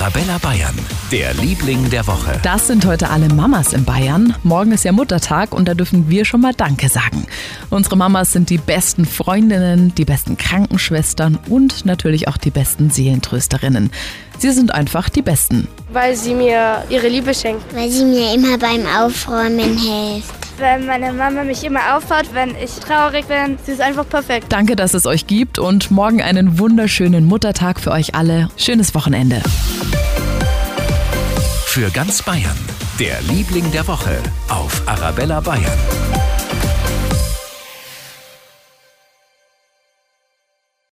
Arabella Bayern, der Liebling der Woche. Das sind heute alle Mamas in Bayern. Morgen ist ja Muttertag und da dürfen wir schon mal Danke sagen. Unsere Mamas sind die besten Freundinnen, die besten Krankenschwestern und natürlich auch die besten Seelentrösterinnen. Sie sind einfach die Besten. Weil sie mir ihre Liebe schenkt. Weil sie mir immer beim Aufräumen hilft. Weil meine Mama mich immer aufbaut, wenn ich traurig bin. Sie ist einfach perfekt. Danke, dass es euch gibt und morgen einen wunderschönen Muttertag für euch alle. Schönes Wochenende. Für ganz Bayern, der Liebling der Woche auf Arabella Bayern.